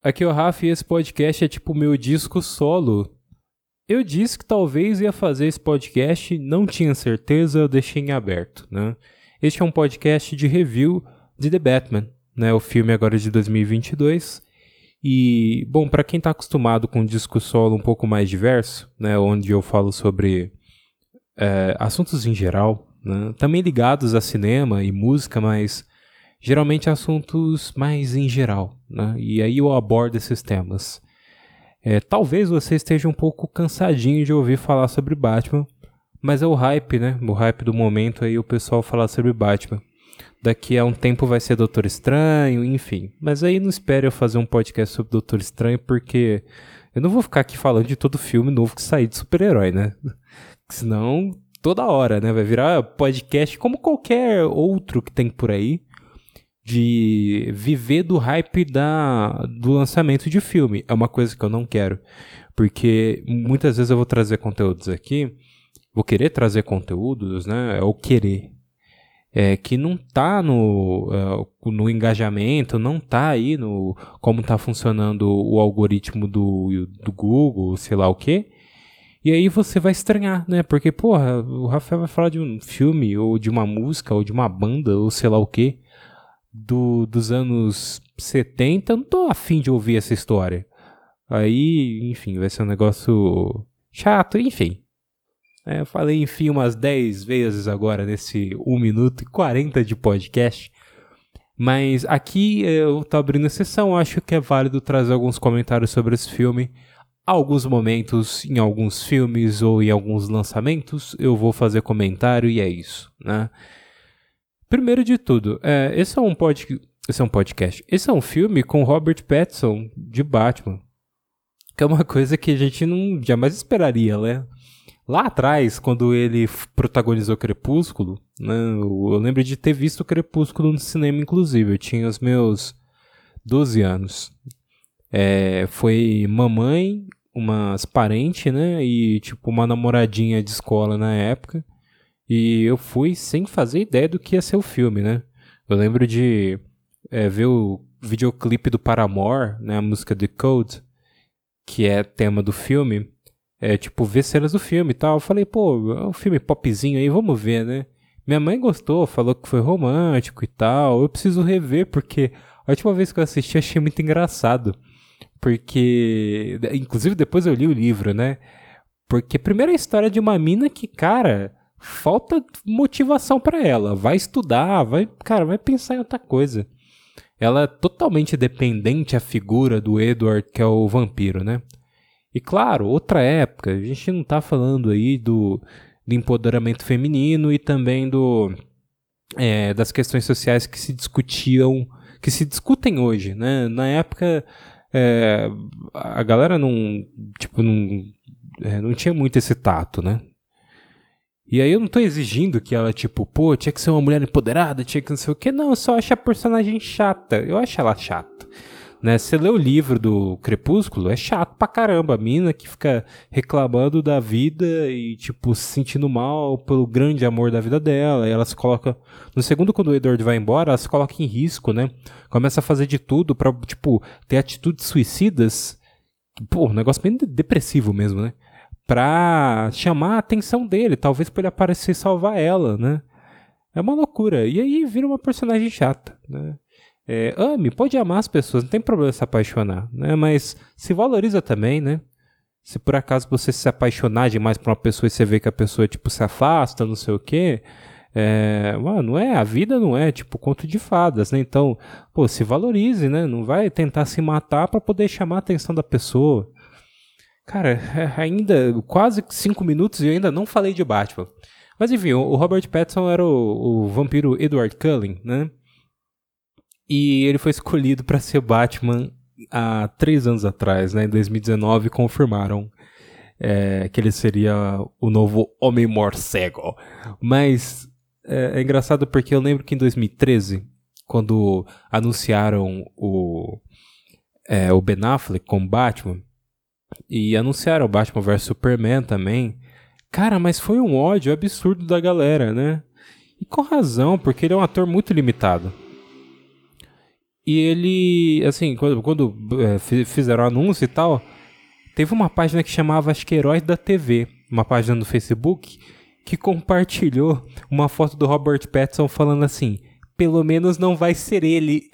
Aqui é o Rafa e esse podcast é tipo meu disco solo. Eu disse que talvez ia fazer esse podcast, não tinha certeza, eu deixei em aberto, né? Este é um podcast de review de The Batman, né? O filme agora de 2022. E, bom, para quem tá acostumado com um disco solo um pouco mais diverso, né? Onde eu falo sobre é, assuntos em geral, né? Também ligados a cinema e música, mas geralmente assuntos mais em geral, né? E aí eu abordo esses temas. É, talvez você esteja um pouco cansadinho de ouvir falar sobre Batman, mas é o hype, né? O hype do momento aí o pessoal falar sobre Batman. Daqui a um tempo vai ser Doutor Estranho, enfim. Mas aí não espere eu fazer um podcast sobre Doutor Estranho, porque eu não vou ficar aqui falando de todo filme novo que sair de super-herói, né? Senão, toda hora, né? Vai virar podcast como qualquer outro que tem por aí de viver do hype da, do lançamento de filme. É uma coisa que eu não quero. Porque muitas vezes eu vou trazer conteúdos aqui, vou querer trazer conteúdos, né? É o querer. É, que não tá no, uh, no engajamento, não tá aí no como tá funcionando o algoritmo do, do Google, sei lá o quê. E aí você vai estranhar, né? Porque, porra, o Rafael vai falar de um filme, ou de uma música, ou de uma banda, ou sei lá o quê do, dos anos 70, eu não tô afim de ouvir essa história. Aí, enfim, vai ser um negócio chato, enfim. É, eu falei, enfim, umas 10 vezes agora nesse 1 minuto e 40 de podcast. Mas aqui eu tô abrindo exceção, acho que é válido trazer alguns comentários sobre esse filme. Alguns momentos, em alguns filmes ou em alguns lançamentos, eu vou fazer comentário e é isso, né? Primeiro de tudo, é, esse, é um pod, esse é um podcast. Esse é um filme com Robert Pattinson de Batman. Que é uma coisa que a gente não jamais esperaria, né? Lá atrás, quando ele protagonizou Crepúsculo, né, eu lembro de ter visto Crepúsculo no cinema, inclusive. Eu tinha os meus 12 anos. É, foi mamãe, umas parentes, né? E tipo uma namoradinha de escola na época. E eu fui sem fazer ideia do que ia ser o filme, né? Eu lembro de é, ver o videoclipe do Paramore, né? A música The Code, que é tema do filme. É, tipo, ver cenas do filme e tal. Eu falei, pô, é um filme popzinho aí, vamos ver, né? Minha mãe gostou, falou que foi romântico e tal. Eu preciso rever, porque a última vez que eu assisti achei muito engraçado. Porque. Inclusive depois eu li o livro, né? Porque primeiro a história de uma mina que, cara, falta motivação para ela. Vai estudar, vai, cara, vai pensar em outra coisa. Ela é totalmente dependente à figura do Edward, que é o vampiro, né? E claro, outra época, a gente não tá falando aí do, do empoderamento feminino e também do é, das questões sociais que se discutiam, que se discutem hoje, né? Na época, é, a galera não, tipo, não, é, não tinha muito esse tato, né? E aí eu não tô exigindo que ela, tipo, pô, tinha que ser uma mulher empoderada, tinha que não sei o que. Não, eu só acho a personagem chata. Eu acho ela chata. Né? Você lê o livro do Crepúsculo, é chato pra caramba. A mina que fica reclamando da vida e, tipo, se sentindo mal pelo grande amor da vida dela. E ela se coloca. No segundo, quando o Edward vai embora, ela se coloca em risco, né? Começa a fazer de tudo pra, tipo, ter atitudes suicidas. Pô, um negócio bem depressivo mesmo, né? Pra chamar a atenção dele, talvez pra ele aparecer e salvar ela, né? É uma loucura. E aí vira uma personagem chata, né? É, ame, pode amar as pessoas, não tem problema se apaixonar, né? Mas se valoriza também, né? Se por acaso você se apaixonar demais por uma pessoa e você vê que a pessoa, tipo, se afasta, não sei o quê, é, mano, não é, a vida não é, tipo, conto de fadas, né? Então, pô, se valorize, né? Não vai tentar se matar para poder chamar a atenção da pessoa. Cara, ainda quase cinco minutos e eu ainda não falei de Batman. Mas enfim, o Robert Pattinson era o, o vampiro Edward Cullen, né? E ele foi escolhido para ser Batman há três anos atrás, né? Em 2019 confirmaram é, que ele seria o novo Homem Morcego. Mas é, é engraçado porque eu lembro que em 2013, quando anunciaram o, é, o Ben Affleck como Batman, e anunciaram o Batman vs Superman também. Cara, mas foi um ódio absurdo da galera, né? E com razão, porque ele é um ator muito limitado. E ele, assim, quando, quando é, fizeram o anúncio e tal, teve uma página que chamava, acho que Heróis da TV, uma página no Facebook, que compartilhou uma foto do Robert Pattinson falando assim: pelo menos não vai ser ele.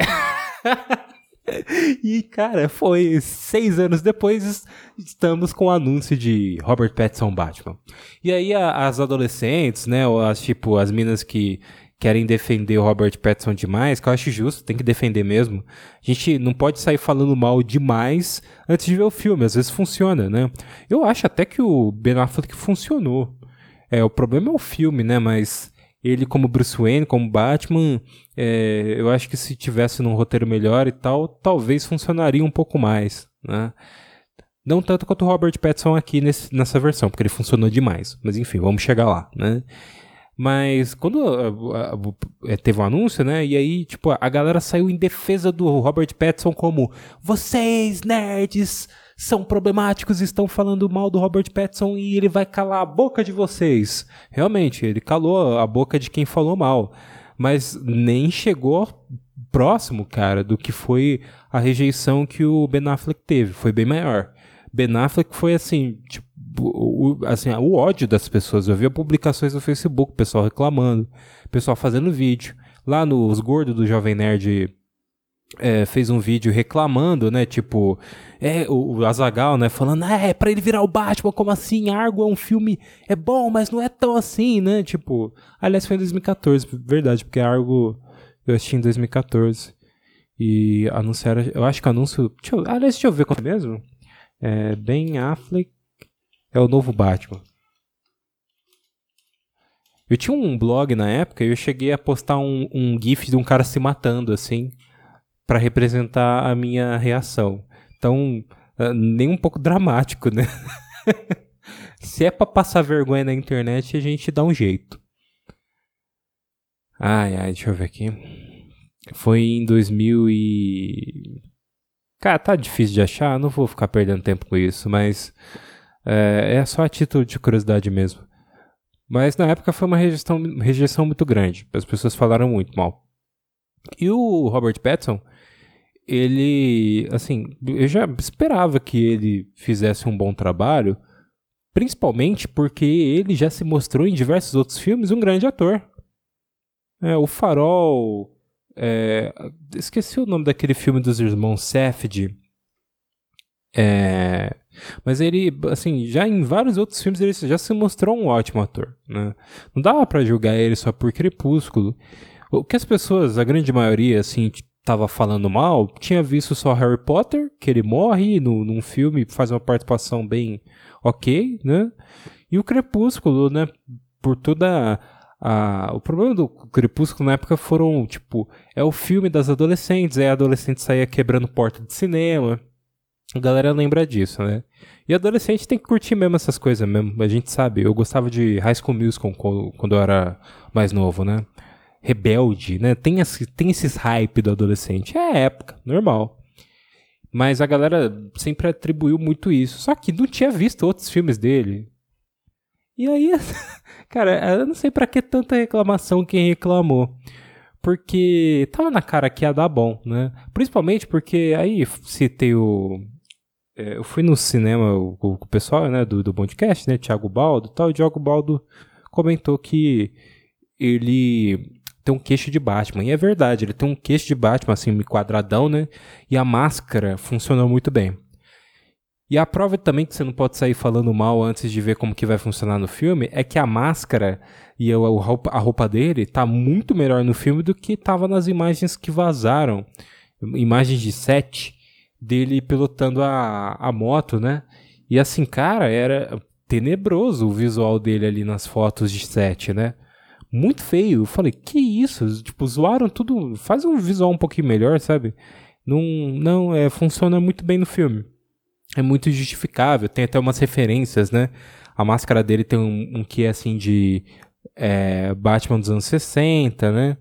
e, cara, foi seis anos depois, estamos com o anúncio de Robert Pattinson Batman. E aí a, as adolescentes, né, ou as, tipo, as minas que querem defender o Robert Pattinson demais, que eu acho justo, tem que defender mesmo. A gente não pode sair falando mal demais antes de ver o filme, às vezes funciona, né? Eu acho até que o Ben Affleck funcionou. É, o problema é o filme, né? Mas ele como Bruce Wayne, como Batman, é, eu acho que se tivesse num roteiro melhor e tal, talvez funcionaria um pouco mais, né? Não tanto quanto o Robert Pattinson aqui nesse, nessa versão, porque ele funcionou demais. Mas enfim, vamos chegar lá, né? Mas quando é, teve o um anúncio, né? E aí, tipo, a galera saiu em defesa do Robert Pattinson como vocês, nerds, são problemáticos estão falando mal do Robert Pattinson e ele vai calar a boca de vocês. Realmente, ele calou a boca de quem falou mal. Mas nem chegou próximo, cara, do que foi a rejeição que o Ben Affleck teve. Foi bem maior. Ben Affleck foi assim, tipo, o, assim, o ódio das pessoas. Eu via publicações no Facebook, pessoal reclamando, pessoal fazendo vídeo. Lá nos gordos do Jovem Nerd é, fez um vídeo reclamando, né? Tipo, é, o, o Azagal, né? Falando, ah, é pra ele virar o Batman, como assim? Argo é um filme, é bom, mas não é tão assim, né? Tipo, aliás, foi em 2014, verdade, porque Argo eu assisti em 2014. E anunciaram, eu acho que anúncio. Deixa eu, aliás, deixa eu ver qual é mesmo. É, Ben Affleck é o novo Batman. Eu tinha um blog na época e eu cheguei a postar um, um GIF de um cara se matando, assim para representar a minha reação. Então, uh, nem um pouco dramático, né? Se é para passar vergonha na internet, a gente dá um jeito. Ai, ai, deixa eu ver aqui. Foi em 2000 e... Cara, tá difícil de achar, não vou ficar perdendo tempo com isso, mas é, é só a título de curiosidade mesmo. Mas na época foi uma rejeição, rejeição muito grande. As pessoas falaram muito mal. E o Robert Pattinson, ele, assim, eu já esperava que ele fizesse um bom trabalho, principalmente porque ele já se mostrou em diversos outros filmes um grande ator. É, o Farol, é, esqueci o nome daquele filme dos irmãos Safdie. É, mas ele, assim, já em vários outros filmes ele já se mostrou um ótimo ator, né? Não dava para julgar ele só por Crepúsculo. O que as pessoas, a grande maioria, assim, tava falando mal, tinha visto só Harry Potter, que ele morre no, num filme, faz uma participação bem ok, né? E o Crepúsculo, né? Por toda a, o problema do Crepúsculo na época foram, tipo, é o filme das adolescentes, é a adolescente saía quebrando porta de cinema. A galera lembra disso, né? E adolescente tem que curtir mesmo essas coisas mesmo, a gente sabe. Eu gostava de High School Musical quando eu era mais novo, né? Rebelde, né? Tem, tem esses hype do adolescente. É a época, normal. Mas a galera sempre atribuiu muito isso. Só que não tinha visto outros filmes dele. E aí, cara, eu não sei para que tanta reclamação quem reclamou. Porque tava na cara que ia dar bom, né? Principalmente porque aí citei o. É, eu fui no cinema com o, pessoal né, do, do podcast, né? Thiago Baldo e tal. E o Thiago Baldo comentou que ele tem um queixo de Batman. E é verdade, ele tem um queixo de Batman, assim, quadradão, né? E a máscara funcionou muito bem. E a prova também que você não pode sair falando mal antes de ver como que vai funcionar no filme é que a máscara e a roupa, dele tá muito melhor no filme do que tava nas imagens que vazaram. Imagens de set dele pilotando a, a moto, né? E assim, cara, era tenebroso o visual dele ali nas fotos de set, né? Muito feio. Eu falei, que isso? Tipo, zoaram tudo. Faz um visual um pouquinho melhor, sabe? Não, não é, funciona muito bem no filme. É muito justificável. Tem até umas referências, né? A máscara dele tem um, um que é assim de é, Batman dos anos 60, né?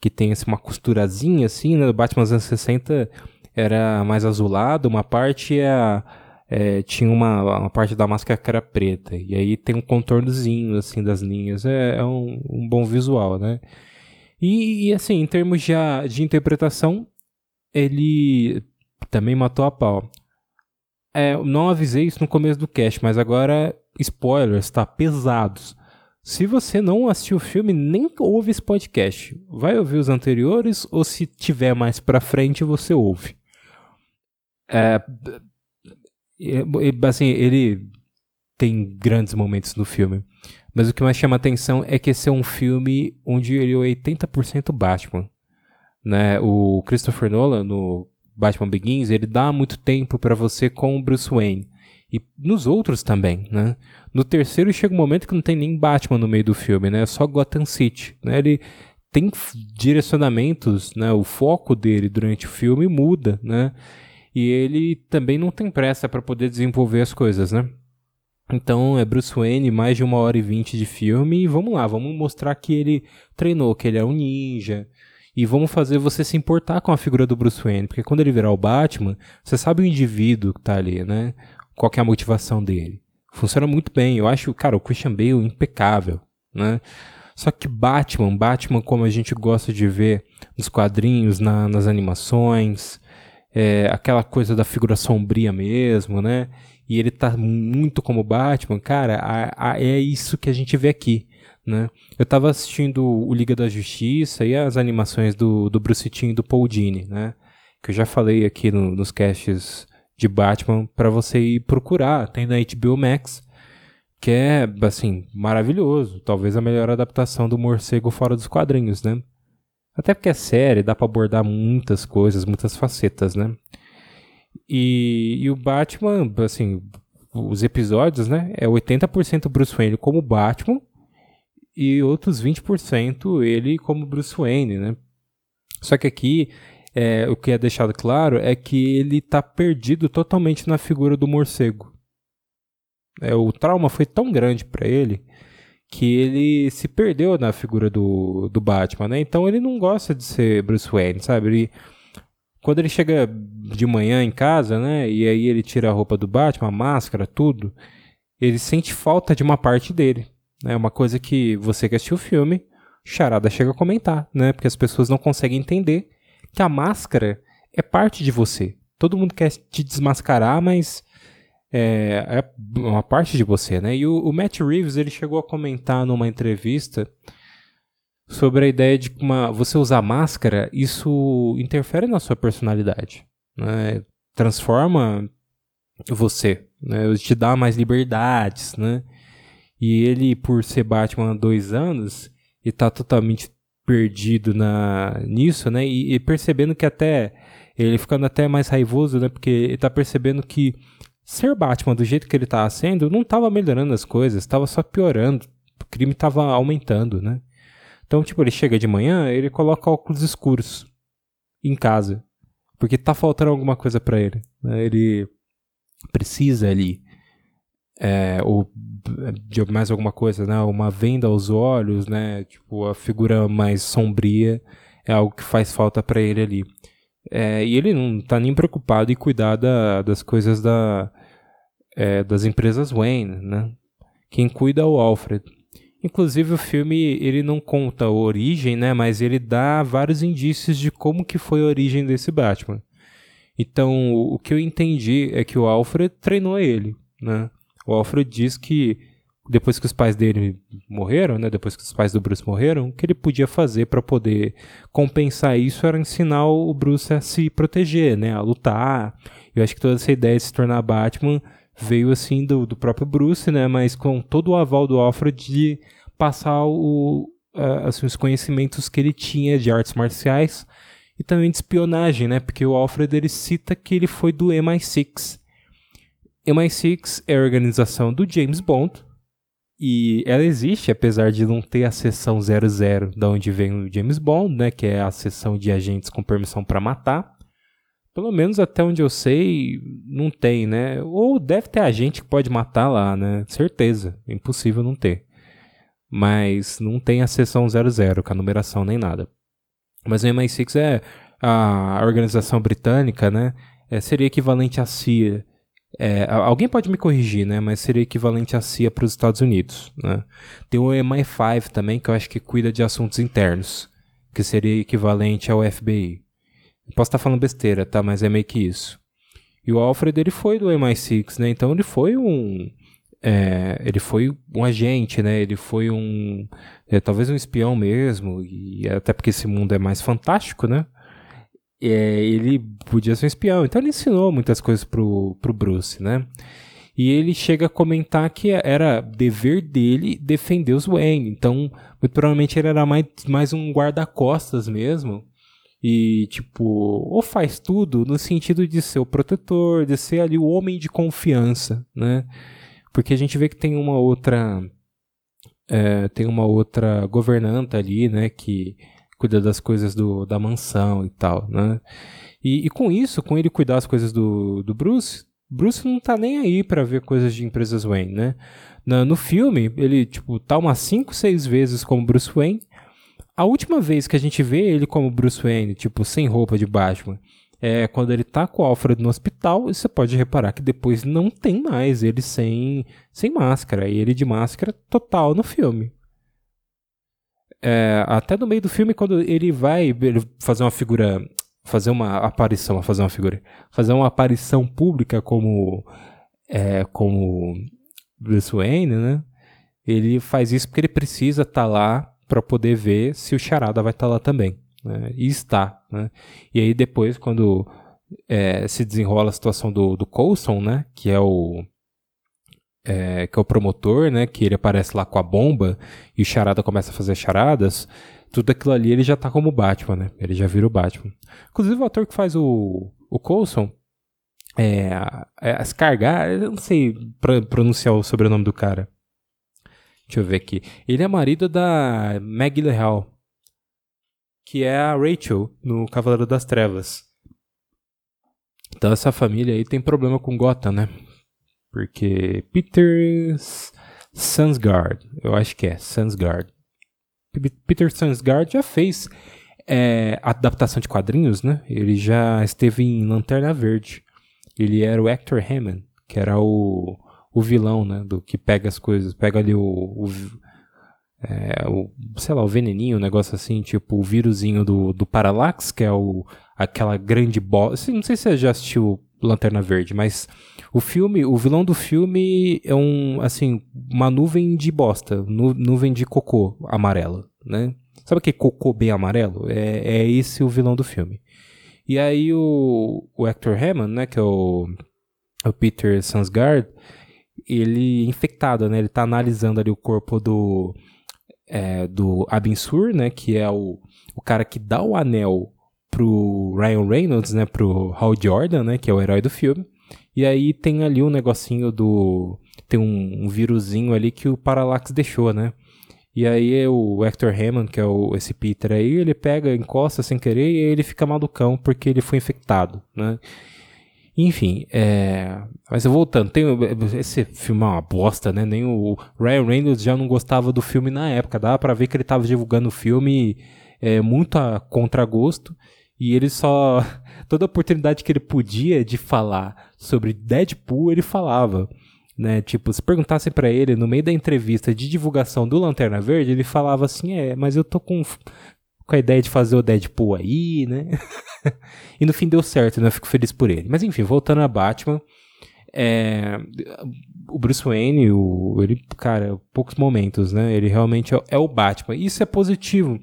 Que tem assim, uma costurazinha assim, né? O Batman dos anos 60 era mais azulado, uma parte é a é, tinha uma, uma parte da máscara que era preta. E aí tem um contornozinho, assim, das linhas. É, é um, um, bom visual, né? E, e, assim, em termos de, de interpretação, ele também matou a pau. É, não avisei isso no começo do cast, mas agora spoilers, tá? Pesados. Se você não assistiu o filme, nem ouve esse podcast. Vai ouvir os anteriores ou se tiver mais pra frente, você ouve. É, assim, ele tem grandes momentos no filme. Mas o que mais chama atenção é que esse é um filme onde ele é 80% Batman. Né? O Christopher Nolan, no Batman Begins, ele dá muito tempo para você com o Bruce Wayne. E nos outros também, né? No terceiro chega um momento que não tem nem Batman no meio do filme, né? É só Gotham City, né? Ele tem direcionamentos, né? O foco dele durante o filme muda, né? E ele também não tem pressa para poder desenvolver as coisas, né? Então é Bruce Wayne, mais de uma hora e vinte de filme, e vamos lá, vamos mostrar que ele treinou, que ele é um ninja, e vamos fazer você se importar com a figura do Bruce Wayne, porque quando ele virar o Batman, você sabe o indivíduo que tá ali, né? Qual é a motivação dele. Funciona muito bem, eu acho, cara, o Christian Bale impecável, né? Só que Batman, Batman como a gente gosta de ver nos quadrinhos, na, nas animações, é, aquela coisa da figura sombria mesmo, né? E ele tá muito como Batman, cara, a, a, é isso que a gente vê aqui, né? Eu tava assistindo o Liga da Justiça e as animações do, do Bruce Timm e do Paul Dini, né? Que eu já falei aqui no, nos casts de Batman para você ir procurar, tem na HBO Max, que é, assim, maravilhoso. Talvez a melhor adaptação do morcego fora dos quadrinhos, né? Até porque é série, dá para abordar muitas coisas, muitas facetas, né? E, e o Batman, assim, os episódios, né? É 80% Bruce Wayne como Batman e outros 20% ele como Bruce Wayne, né? Só que aqui é, o que é deixado claro é que ele tá perdido totalmente na figura do morcego. É, o trauma foi tão grande para ele que ele se perdeu na figura do, do Batman, né? Então ele não gosta de ser Bruce Wayne, sabe? Ele, quando ele chega de manhã em casa, né? E aí ele tira a roupa do Batman, a máscara, tudo. Ele sente falta de uma parte dele. É né? uma coisa que você que assistiu o filme, Charada chega a comentar, né? Porque as pessoas não conseguem entender que a máscara é parte de você. Todo mundo quer te desmascarar, mas é, é uma parte de você, né? E o, o, Matt Reeves ele chegou a comentar numa entrevista sobre a ideia de que uma, você usar máscara, isso interfere na sua personalidade, né? Transforma você, né? Te dá mais liberdades, né? E ele, por ser Batman há dois anos, e tá totalmente perdido na nisso, né? E, e percebendo que até ele ficando até mais raivoso, né? Porque ele tá percebendo que ser Batman do jeito que ele estava sendo não estava melhorando as coisas, estava só piorando. O crime estava aumentando, né? Então, tipo, ele chega de manhã, ele coloca óculos escuros em casa, porque tá faltando alguma coisa para ele. Né? Ele precisa ali é, ou de mais alguma coisa, né? Uma venda aos olhos, né? Tipo, a figura mais sombria é algo que faz falta para ele ali. É, e ele não tá nem preocupado em cuidar da, das coisas da, é, das empresas Wayne, né? Quem cuida é o Alfred. Inclusive o filme ele não conta a origem, né? Mas ele dá vários indícios de como que foi a origem desse Batman. Então o que eu entendi é que o Alfred treinou ele, né? O Alfred diz que depois que os pais dele morreram, né, depois que os pais do Bruce morreram, o que ele podia fazer para poder compensar isso era ensinar o Bruce a se proteger, né, a lutar. Eu acho que toda essa ideia de se tornar Batman veio assim do, do próprio Bruce, né, mas com todo o aval do Alfred de passar o, uh, assim, os conhecimentos que ele tinha de artes marciais e também de espionagem, né, porque o Alfred ele cita que ele foi do MI6. MI6 é a organização do James Bond, e ela existe, apesar de não ter a seção 00, da onde vem o James Bond, né, que é a seção de agentes com permissão para matar. Pelo menos até onde eu sei, não tem, né? Ou deve ter agente que pode matar lá, né? Certeza, impossível não ter. Mas não tem a seção 00, com a numeração nem nada. Mas o MI6 é a organização britânica, né? É, seria equivalente à CIA é, alguém pode me corrigir, né? Mas seria equivalente à CIA para os Estados Unidos. Né? Tem o MI5 também, que eu acho que cuida de assuntos internos, que seria equivalente ao FBI. Posso estar falando besteira, tá? Mas é meio que isso. E o Alfred, ele foi do MI6, né? Então ele foi um... É, ele foi um agente, né? Ele foi um... É, talvez um espião mesmo. E até porque esse mundo é mais fantástico, né? É, ele podia ser um espião. Então ele ensinou muitas coisas pro, pro Bruce, né? E ele chega a comentar que era dever dele defender os Wayne. Então, muito provavelmente ele era mais, mais um guarda-costas mesmo e, tipo, ou faz tudo no sentido de ser o protetor, de ser ali o homem de confiança, né? Porque a gente vê que tem uma outra. É, tem uma outra governanta ali, né? Que cuida das coisas do, da mansão e tal, né? E, e com isso, com ele cuidar das coisas do, do Bruce, Bruce não tá nem aí para ver coisas de empresas Wayne, né? No, no filme, ele, tipo, tá umas 5, 6 vezes como Bruce Wayne, a última vez que a gente vê ele como Bruce Wayne, tipo, sem roupa de Batman, é quando ele tá com o Alfred no hospital, e você pode reparar que depois não tem mais ele sem, sem máscara, e ele de máscara total no filme. É, até no meio do filme, quando ele vai ele fazer uma figura, fazer uma aparição, fazer uma figura, fazer uma aparição pública como, é, como Bruce Wayne, né? Ele faz isso porque ele precisa estar tá lá para poder ver se o Charada vai estar tá lá também. Né? E está. Né? E aí depois, quando é, se desenrola a situação do, do Coulson, né? que é o é, que é o promotor, né? Que ele aparece lá com a bomba e o Charada começa a fazer charadas. Tudo aquilo ali ele já tá como Batman, né? Ele já vira o Batman. Inclusive o ator que faz o, o Coulson é, é Scargar, eu não sei pronunciar o sobrenome do cara. Deixa eu ver aqui. Ele é marido da Maggie Lehal, que é a Rachel no Cavaleiro das Trevas. Então essa família aí tem problema com Gotham, né? Porque Peter Sansgaard, eu acho que é Sansgaard. Peter Sansgaard já fez é, adaptação de quadrinhos, né? Ele já esteve em Lanterna Verde. Ele era o Hector Hammond, que era o o vilão, né? Do que pega as coisas, pega ali o, o, é, o sei lá, o veneninho, um negócio assim, tipo o vírusinho do, do Parallax, que é o, aquela grande bosta. Não sei se você já assistiu Lanterna Verde, mas o filme, o vilão do filme é um, assim, uma nuvem de bosta, nu, nuvem de cocô amarelo, né? Sabe aquele cocô bem amarelo? É, é esse o vilão do filme. E aí o, o Hector Hammond, né, que é o, o Peter Sansgaard, ele é infectado, né? Ele tá analisando ali o corpo do é, do Abinsur, né? Que é o, o cara que dá o anel pro Ryan Reynolds, né? Pro Hal Jordan, né? Que é o herói do filme. E aí tem ali um negocinho do... Tem um, um vírusinho ali que o Parallax deixou, né? E aí o Hector Hammond, que é o, esse Peter aí, ele pega, encosta sem querer e ele fica malucão porque ele foi infectado, né? Enfim, é... mas voltando, tem... esse filme é uma bosta, né? Nem o Ryan Reynolds já não gostava do filme na época. Dá pra ver que ele tava divulgando o filme é, muito a contragosto. E ele só. Toda oportunidade que ele podia de falar sobre Deadpool, ele falava. Né? Tipo, se perguntassem para ele no meio da entrevista de divulgação do Lanterna Verde, ele falava assim: É, mas eu tô com com a ideia de fazer o Deadpool aí, né? e no fim deu certo, né? Eu fico feliz por ele. Mas enfim, voltando a Batman, é, o Bruce Wayne, o, ele, cara, poucos momentos, né? Ele realmente é, é o Batman. Isso é positivo,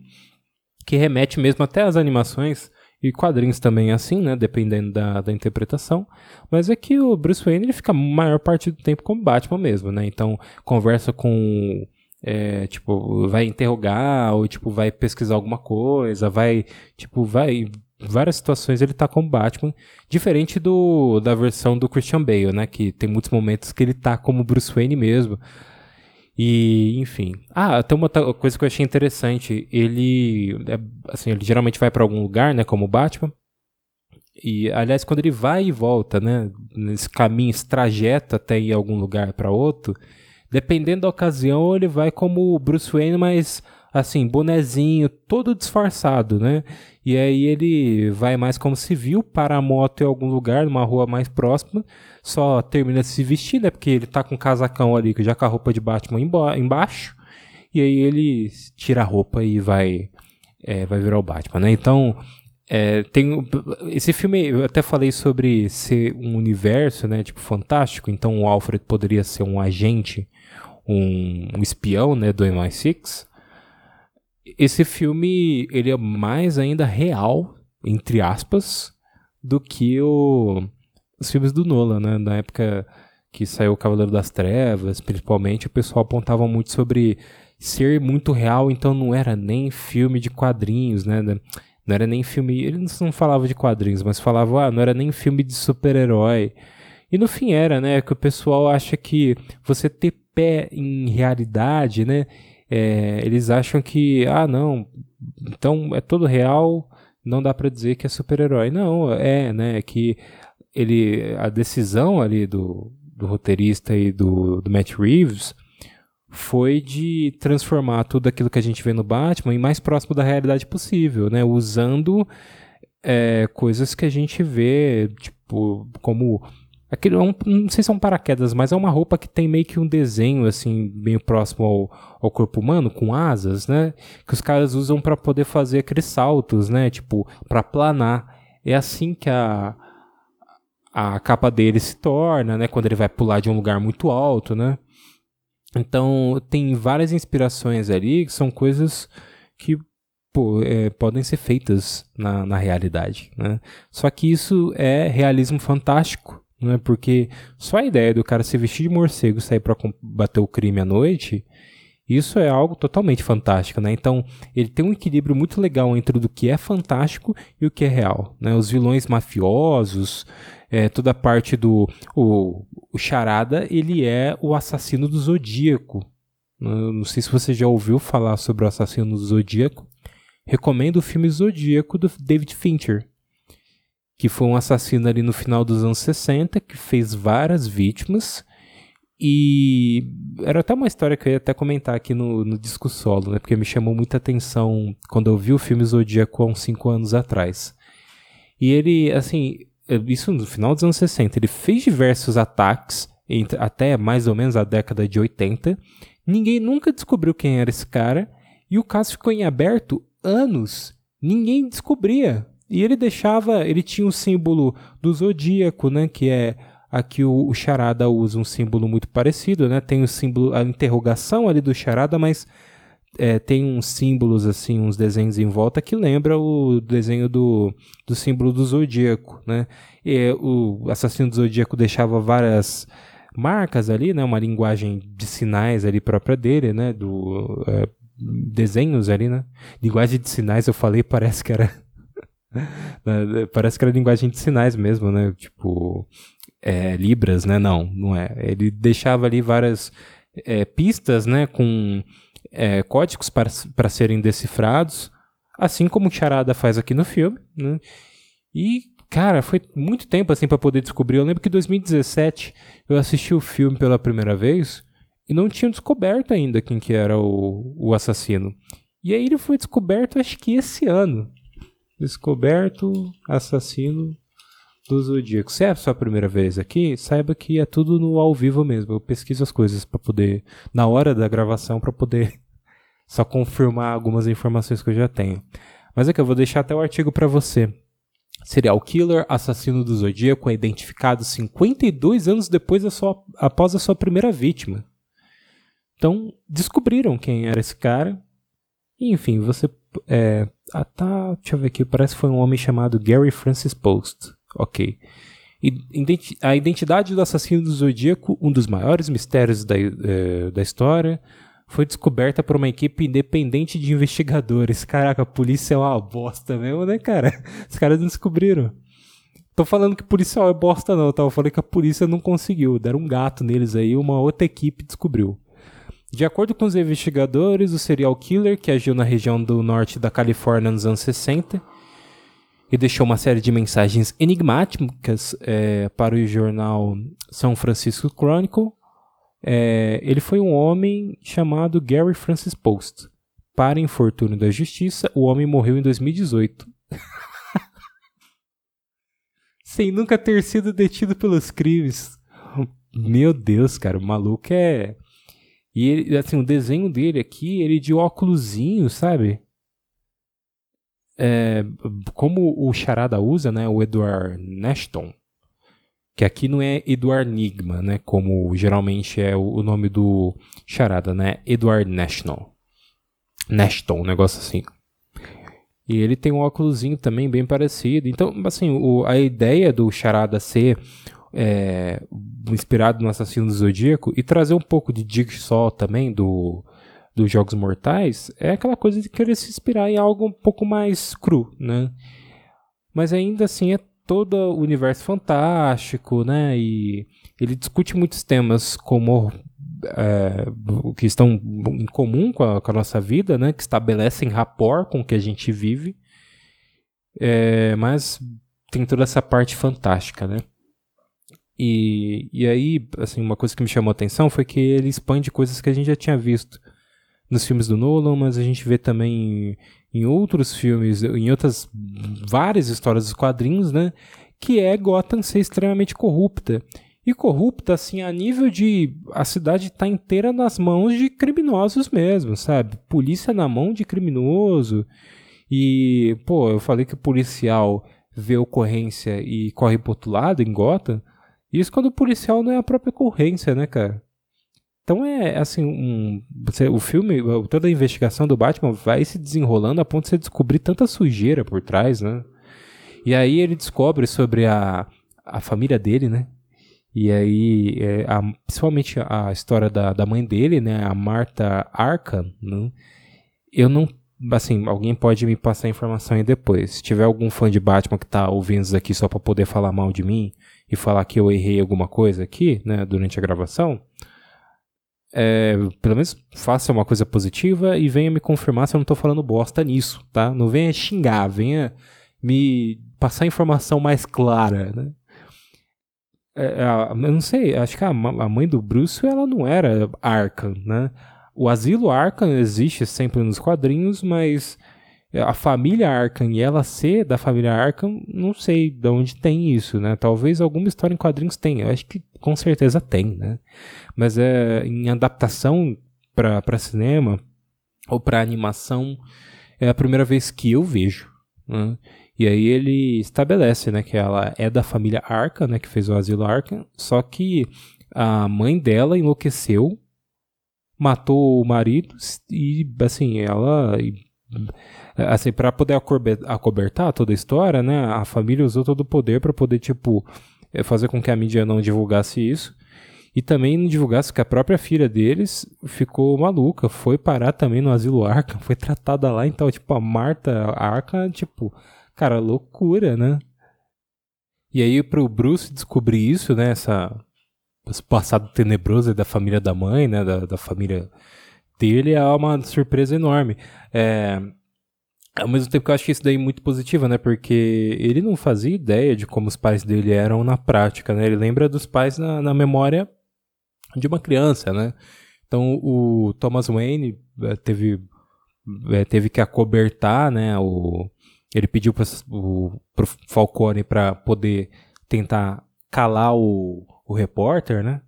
que remete mesmo até às animações e quadrinhos também assim, né? Dependendo da, da interpretação. Mas é que o Bruce Wayne ele fica a maior parte do tempo como Batman mesmo, né? Então conversa com é, tipo, vai interrogar, ou tipo, vai pesquisar alguma coisa, vai, tipo, vai. Várias situações ele tá como Batman, diferente do da versão do Christian Bale, né? Que tem muitos momentos que ele tá como Bruce Wayne mesmo. E, enfim. Ah, tem uma coisa que eu achei interessante. Ele, é, assim, ele geralmente vai para algum lugar, né? Como Batman. E, aliás, quando ele vai e volta, né? Nesse caminho, esse trajeto até ir algum lugar para outro, Dependendo da ocasião, ele vai como Bruce Wayne, mas assim, bonezinho, todo disfarçado, né? E aí ele vai mais como civil, para a moto em algum lugar, numa rua mais próxima, só termina de se vestir, né? Porque ele tá com um casacão ali, já com a roupa de Batman embaixo, e aí ele tira a roupa e vai, é, vai virar o Batman, né? Então, É, tem esse filme eu até falei sobre ser um universo né? Tipo fantástico. Então o Alfred poderia ser um agente um, um espião né? Do MI6 esse filme ele é mais ainda real entre aspas do que o, os filmes do Nolan né na época que saiu o Cavaleiro das Trevas principalmente o pessoal apontava muito sobre ser muito real então não era nem filme de quadrinhos né não era nem filme. Ele não falava de quadrinhos, mas falava, ah, não era nem filme de super-herói. E no fim era, né? Que o pessoal acha que você ter pé em realidade, né? É, eles acham que, ah, não, então é todo real, não dá para dizer que é super-herói. Não, é, né? Que ele, a decisão ali do, do roteirista e do, do Matt Reeves foi de transformar tudo aquilo que a gente vê no Batman em mais próximo da realidade possível, né? Usando é, coisas que a gente vê, tipo, como aquele, é não sei se são paraquedas, mas é uma roupa que tem meio que um desenho assim bem próximo ao, ao corpo humano, com asas, né? Que os caras usam para poder fazer aqueles saltos, né? Tipo, para planar. É assim que a a capa dele se torna, né? Quando ele vai pular de um lugar muito alto, né? Então, tem várias inspirações ali que são coisas que pô, é, podem ser feitas na, na realidade. Né? Só que isso é realismo fantástico, né? porque só a ideia do cara se vestir de morcego e sair para combater o crime à noite. Isso é algo totalmente fantástico, né? Então, ele tem um equilíbrio muito legal entre o que é fantástico e o que é real, né? Os vilões mafiosos, é, toda a parte do o, o Charada, ele é o assassino do Zodíaco. Não sei se você já ouviu falar sobre o assassino do Zodíaco. Recomendo o filme Zodíaco do David Fincher, que foi um assassino ali no final dos anos 60, que fez várias vítimas. E era até uma história que eu ia até comentar aqui no, no disco solo, né? Porque me chamou muita atenção quando eu vi o filme Zodíaco há uns 5 anos atrás. E ele, assim, isso no final dos anos 60, ele fez diversos ataques entre, até mais ou menos a década de 80. Ninguém nunca descobriu quem era esse cara e o caso ficou em aberto anos. Ninguém descobria. E ele deixava, ele tinha o símbolo do zodíaco, né, que é aqui o, o charada usa um símbolo muito parecido, né? Tem o símbolo a interrogação ali do charada, mas é, tem uns símbolos, assim, uns desenhos em volta que lembra o desenho do, do símbolo do zodíaco, né? E, o assassino do zodíaco deixava várias marcas ali, né? Uma linguagem de sinais ali própria dele, né? Do, é, desenhos ali, né? Linguagem de sinais, eu falei, parece que era... Né? parece que era linguagem de sinais mesmo, né? Tipo, é, libras, né? Não, não é. Ele deixava ali várias é, pistas, né? Com é, códigos para, serem decifrados, assim como o Charada faz aqui no filme, né? E, cara, foi muito tempo assim para poder descobrir. Eu lembro que em 2017 eu assisti o filme pela primeira vez e não tinha descoberto ainda quem que era o, o assassino. E aí ele foi descoberto, acho que esse ano. Descoberto assassino do Zodíaco. Se é a sua primeira vez aqui, saiba que é tudo no ao vivo mesmo. Eu pesquiso as coisas para poder, na hora da gravação, para poder só confirmar algumas informações que eu já tenho. Mas é que eu vou deixar até o artigo para você. Serial killer, assassino do Zodíaco, é identificado 52 anos depois da sua, após a sua primeira vítima. Então, descobriram quem era esse cara. E, enfim, você. É, ah, tá, deixa eu ver aqui. Parece que foi um homem chamado Gary Francis Post. Ok. A identidade do assassino do Zodíaco, um dos maiores mistérios da, é, da história, foi descoberta por uma equipe independente de investigadores. Caraca, a polícia é uma bosta mesmo, né, cara? Os caras não descobriram. Tô falando que policial é bosta, não. Eu tava falando que a polícia não conseguiu. Deram um gato neles aí, uma outra equipe descobriu. De acordo com os investigadores, o serial killer, que agiu na região do norte da Califórnia nos anos 60, e deixou uma série de mensagens enigmáticas é, para o jornal São Francisco Chronicle. É, ele foi um homem chamado Gary Francis Post. Para infortúnio da justiça, o homem morreu em 2018. Sem nunca ter sido detido pelos crimes. Meu Deus, cara, o maluco é. E ele, assim, o desenho dele aqui, ele de óculosinho, sabe? é, como o Charada usa, né, o Edward Nashton, que aqui não é Edward Nigma, né, como geralmente é o, nome do Charada, né, Edward National. Nashton, um negócio assim. E ele tem um óculosinho também bem parecido. Então, assim, o, a ideia do Charada ser é, inspirado no Assassino do Zodíaco e trazer um pouco de Jigsaw também do dos Jogos Mortais é aquela coisa de querer se inspirar em algo um pouco mais cru, né? Mas ainda assim é todo o universo fantástico, né? E ele discute muitos temas como é, que estão em comum com a, com a, nossa vida, né? Que estabelecem rapport com o que a gente vive. É, mas tem toda essa parte fantástica, né? E, e aí, assim, uma coisa que me chamou a atenção foi que ele expande coisas que a gente já tinha visto nos filmes do Nolan, mas a gente vê também em outros filmes, em outras várias histórias dos quadrinhos, né? Que é Gotham ser extremamente corrupta. E corrupta, assim, a nível de a cidade tá inteira nas mãos de criminosos mesmo, sabe? Polícia na mão de criminoso. E, pô, eu falei que o policial vê ocorrência e corre pro outro lado em Gotham. Isso quando o policial não é a própria ocorrência, né, cara? Então é assim, um, você, o filme, toda a investigação do Batman vai se desenrolando a ponto de você descobrir tanta sujeira por trás, né? E aí ele descobre sobre a, a família dele, né? E aí, é, a, principalmente a história da, da mãe dele, né? A Marta Arkham, né? Eu não. Assim, alguém pode me passar a informação aí depois. Se tiver algum fã de Batman que tá ouvindo isso aqui só pra poder falar mal de mim e falar que eu errei alguma coisa aqui, né? Durante a gravação é, pelo menos faça uma coisa positiva e venha me confirmar se eu não estou falando bosta nisso, tá? Não venha xingar, venha me passar informação mais clara, né? É, eu não sei, acho que a, a, mãe do Bruce ela não era Arkham, né? O asilo Arkham existe sempre nos quadrinhos, mas a família Arkham e ela ser da família Arkham, não sei de onde tem isso, né? Talvez alguma história em quadrinhos tenha, eu acho que com certeza tem, né? Mas é em adaptação para cinema ou para animação é a primeira vez que eu vejo, né? E aí ele estabelece, né, que ela é da família Arkham, né, que fez o asilo Arkham, só que a mãe dela enlouqueceu, matou o marido e assim, ela assim, para poder acobertar toda a história, né, a família usou todo o poder para poder, tipo, eh, fazer com que a mídia não divulgasse isso. E também não divulgasse que a própria filha deles ficou maluca, foi parar também no asilo Arca, foi tratada lá, então, tipo, a Marta Arca, tipo, cara, loucura, né? E aí pro Bruce descobrir isso, né, essa, esse passado tenebroso da família da mãe, né, da, da família dele, é uma surpresa enorme. É, ao mesmo tempo que eu acho isso daí é muito positivo, né? Porque ele não fazia ideia de como os pais dele eram na prática, né? Ele lembra dos pais na, na memória de uma criança, né? Então o Thomas Wayne é, teve, é, teve que acobertar, né? O, ele pediu para o Falcone para poder tentar calar o, o repórter, né?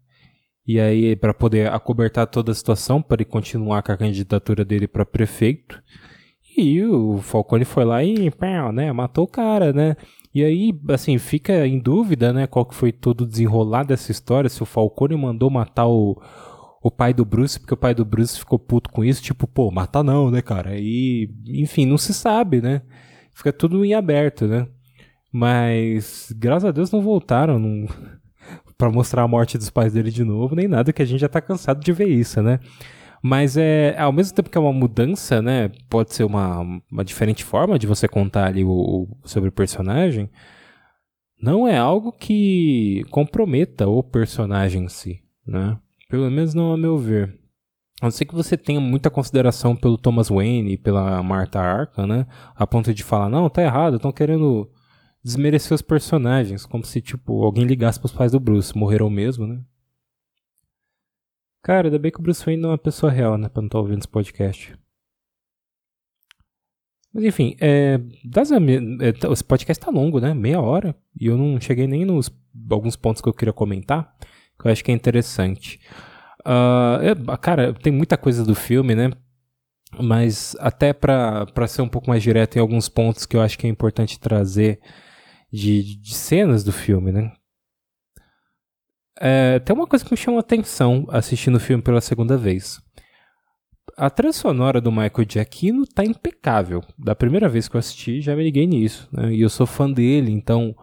E aí para poder acobertar toda a situação para ele continuar com a candidatura dele para prefeito. E o Falcone foi lá e né, matou o cara, né? E aí, assim, fica em dúvida, né, qual que foi todo o desenrolar dessa história, se o Falcone mandou matar o, o pai do Bruce, porque o pai do Bruce ficou puto com isso, tipo, pô, mata não, né, cara? E, enfim, não se sabe, né? Fica tudo em aberto, né? Mas, graças a Deus, não voltaram não... para mostrar a morte dos pais dele de novo, nem nada, que a gente já tá cansado de ver isso, né? Mas é ao mesmo tempo que é uma mudança, né? Pode ser uma, uma diferente forma de você contar ali o, o, sobre o personagem. Não é algo que comprometa o personagem em si, né? Pelo menos não a meu ver. A não ser que você tenha muita consideração pelo Thomas Wayne e pela Martha Arkham, né? A ponto de falar, não, tá errado, estão querendo desmerecer os personagens, como se, tipo, alguém ligasse pros pais do Bruce, morreram mesmo, né? Cara, ainda bem que o Bruce Wayne não é uma pessoa real, né? Pra não estar tá ouvindo esse podcast. Mas enfim, é, das, é, esse podcast tá longo, né? Meia hora. E eu não cheguei nem nos alguns pontos que eu queria comentar, que eu acho que é interessante. Uh, é, cara, tem muita coisa do filme, né? mas até para ser um pouco mais direto em alguns pontos que eu acho que é importante trazer de, de cenas do filme, né? É, tem uma coisa que me chamou a atenção assistindo o filme pela segunda vez. A trilha sonora do Michael Giacchino tá impecável. Da primeira vez que eu assisti, já me liguei nisso. Né? E eu sou fã dele, então,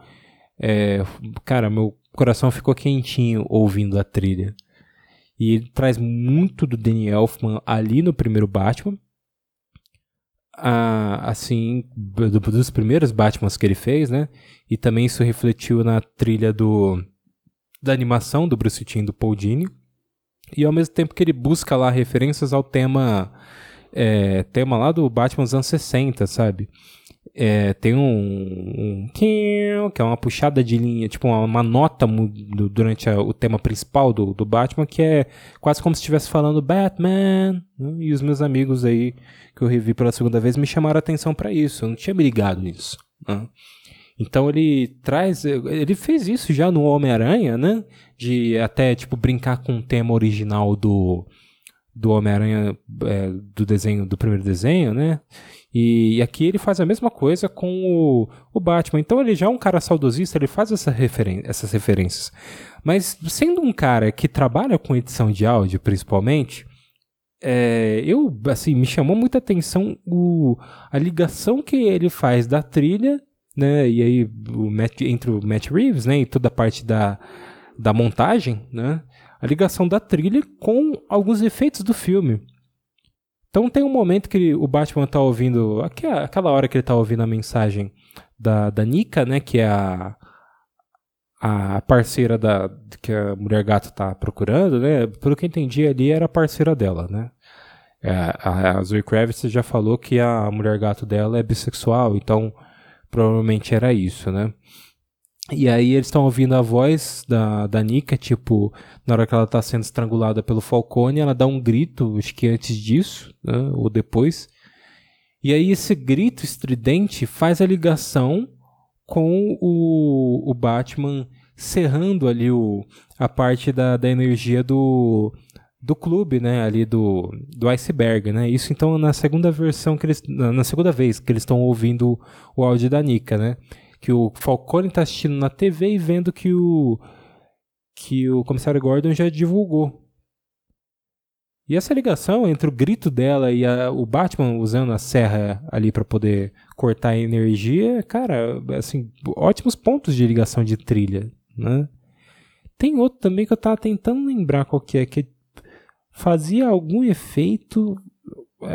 é, cara, meu coração ficou quentinho ouvindo a trilha. E ele traz muito do Danny Elfman ali no primeiro Batman. Assim, do, dos primeiros Batmans que ele fez, né? E também isso refletiu na trilha do da animação do Bruce Timm do Paul Dini. E ao mesmo tempo que ele busca lá referências ao tema é, tema lá do Batman dos anos 60, sabe? É, tem um, um, que é uma puxada de linha, tipo uma, uma nota durante a, o tema principal do, do Batman, que é quase como se estivesse falando Batman. Né? E os meus amigos aí que eu revi pela segunda vez me chamaram a atenção para isso. Eu não tinha me ligado nisso. Né? Então ele traz, ele fez isso já no Homem-Aranha, né? De até tipo brincar com o tema original do do Homem-Aranha é, do desenho do primeiro desenho, né? E, e, aqui ele faz a mesma coisa com o, o Batman. Então ele já é um cara saudosista, ele faz essa referen essas referências. Mas sendo um cara que trabalha com edição de áudio, principalmente, é, eu assim me chamou muita atenção o, a ligação que ele faz da trilha, né? E aí o Matt, entre o Matt Reeves, né? E toda a parte da, da montagem, né? A ligação da trilha com alguns efeitos do filme. Então tem um momento que o Batman tá ouvindo, aquela hora que ele tá ouvindo a mensagem da, da Nika, né, que é a, a parceira da, que a Mulher Gato tá procurando, né, pelo que eu entendi ali era a parceira dela, né. É, a, a Zoe Kravitz já falou que a Mulher Gato dela é bissexual, então provavelmente era isso, né. E aí eles estão ouvindo a voz da, da Nika, tipo, na hora que ela está sendo estrangulada pelo Falcone, ela dá um grito, acho que antes disso, né, ou depois. E aí esse grito estridente faz a ligação com o, o Batman cerrando ali o, a parte da, da energia do, do clube, né, ali do, do iceberg, né? Isso então na segunda versão que eles na segunda vez que eles estão ouvindo o áudio da Nika, né? Que o Falcone está assistindo na TV e vendo que o que o comissário Gordon já divulgou. E essa ligação entre o grito dela e a, o Batman usando a serra ali para poder cortar a energia, cara, assim, ótimos pontos de ligação de trilha, né? Tem outro também que eu tava tentando lembrar qual que é, que fazia algum efeito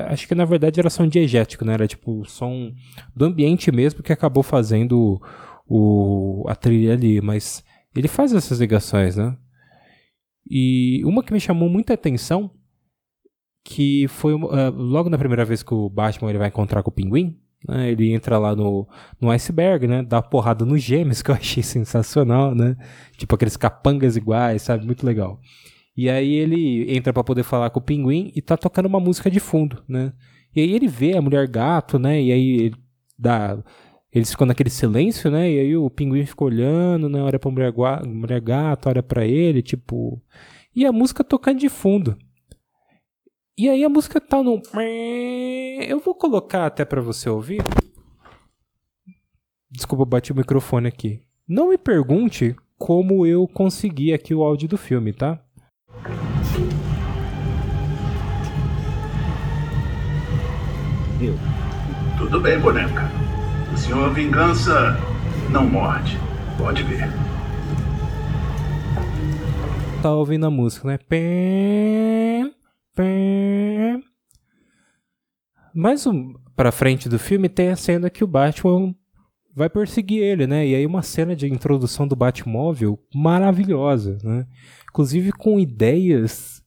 acho que na verdade era som diegético, né? Era tipo som do ambiente mesmo que acabou fazendo o, a trilha ali, mas ele faz essas ligações, né? E uma que me chamou muita atenção, que foi uh, logo na primeira vez que o Batman ele vai encontrar com o Pinguim, né? Ele entra lá no, no iceberg, né? Dá porrada nos gêmeos, que eu achei sensacional, né? Tipo aqueles capangas iguais, sabe? Muito legal. E aí ele entra para poder falar com o pinguim e tá tocando uma música de fundo, né? E aí ele vê a mulher gato, né? E aí ele dá. Eles ficam naquele silêncio, né? E aí o pinguim fica olhando, né? Olha pra mulher, mulher gato, olha para ele, tipo. E a música tocando de fundo. E aí a música tá no. Eu vou colocar até para você ouvir. Desculpa, bati o microfone aqui. Não me pergunte como eu consegui aqui o áudio do filme, tá? Tudo bem, boneca. O senhor Vingança não morde. Pode ver. Tá ouvindo a música, né? Pé, pé. Mais um, pra frente do filme tem a cena que o Batman vai perseguir ele, né? E aí uma cena de introdução do Batmóvel maravilhosa, né? Inclusive com ideias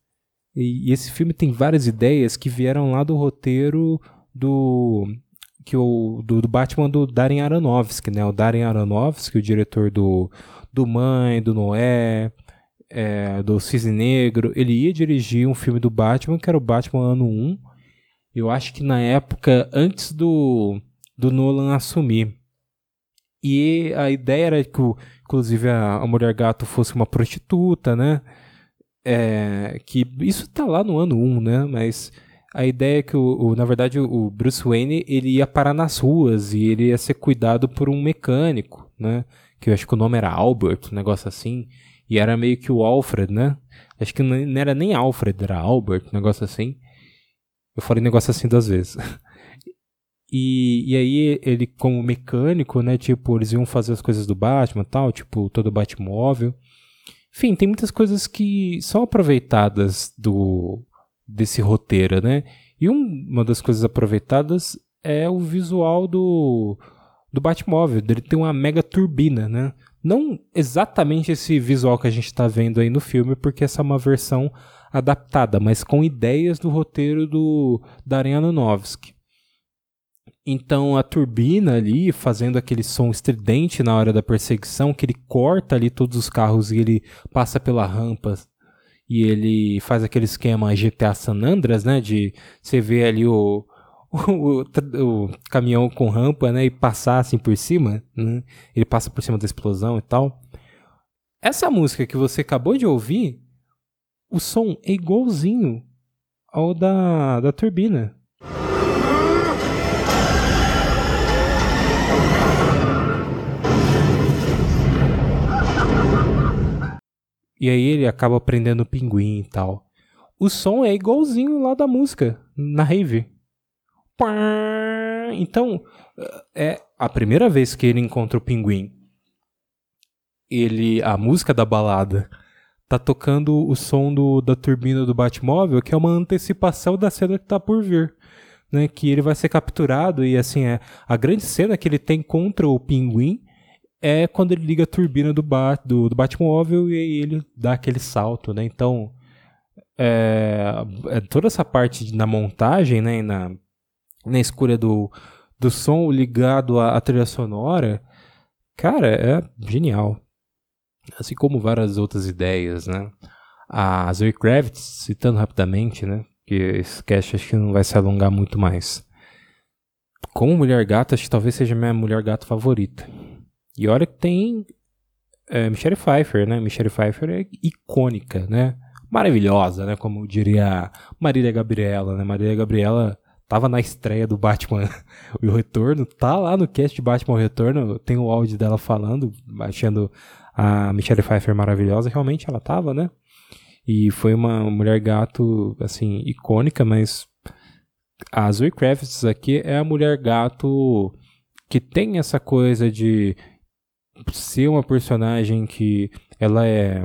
e, esse filme tem várias ideias que vieram lá do roteiro do que o do, do Batman do Darren Aronofsky, né? O Darren Aronofsky, o diretor do do Mãe, do Noé, é, do Cisne Negro, ele ia dirigir um filme do Batman que era o Batman ano 1. Eu acho que na época antes do do Nolan assumir. E a ideia era que, inclusive, a, a Mulher Gato fosse uma prostituta, né? É, que isso tá lá no ano 1, né? Mas a ideia é que, o, o, na verdade, o Bruce Wayne ele ia parar nas ruas e ele ia ser cuidado por um mecânico, né? Que eu acho que o nome era Albert, um negócio assim. E era meio que o Alfred, né? Acho que não era nem Alfred, era Albert, um negócio assim. Eu falei negócio assim duas vezes. E, e aí ele, como mecânico, né? Tipo, eles iam fazer as coisas do Batman tal, tipo, todo o Batmóvel. Enfim, tem muitas coisas que são aproveitadas do desse roteiro, né? E um, uma das coisas aproveitadas é o visual do, do Batmóvel. Ele tem uma mega turbina, né? Não exatamente esse visual que a gente está vendo aí no filme, porque essa é uma versão adaptada, mas com ideias do roteiro do Darren Aronofsky. Então a turbina ali fazendo aquele som estridente na hora da perseguição, que ele corta ali todos os carros e ele passa pela rampa e ele faz aquele esquema GTA San Andreas, né? De você ver ali o, o, o, caminhão com rampa, né? E passar assim por cima, né? Ele passa por cima da explosão e tal. Essa música que você acabou de ouvir, o som é igualzinho ao da, da turbina. E aí ele acaba prendendo o pinguim e tal. O som é igualzinho lá da música, na rave. Então, é a primeira vez que ele encontra o pinguim. Ele, a música da balada, tá tocando o som do, da turbina do Batmóvel, que é uma antecipação da cena que tá por vir. Né, que ele vai ser capturado e assim é a grande cena que ele tem contra o pinguim é quando ele liga a turbina do, bat, do, do Batmóvel e ele dá aquele salto, né? Então, é, é toda essa parte na montagem, né, na, na escolha do, do som ligado à, à trilha sonora, cara, é genial. Assim como várias outras ideias, né? A Zoe Kravitz, citando rapidamente, né? Que esse cast acho que não vai se alongar muito mais. Como Mulher Gato, acho que talvez seja minha Mulher Gato favorita. E olha que tem é, Michelle Pfeiffer, né? Michelle Pfeiffer é icônica, né? Maravilhosa, né? Como diria Marília Gabriela, né? Marília Gabriela tava na estreia do Batman o Retorno, tá lá no cast de Batman o Retorno, tem o áudio dela falando, achando a Michelle Pfeiffer maravilhosa, realmente ela tava, né? E foi uma mulher gato, assim, icônica, mas a Zoe Kravitz aqui é a mulher gato que tem essa coisa de ser uma personagem que ela é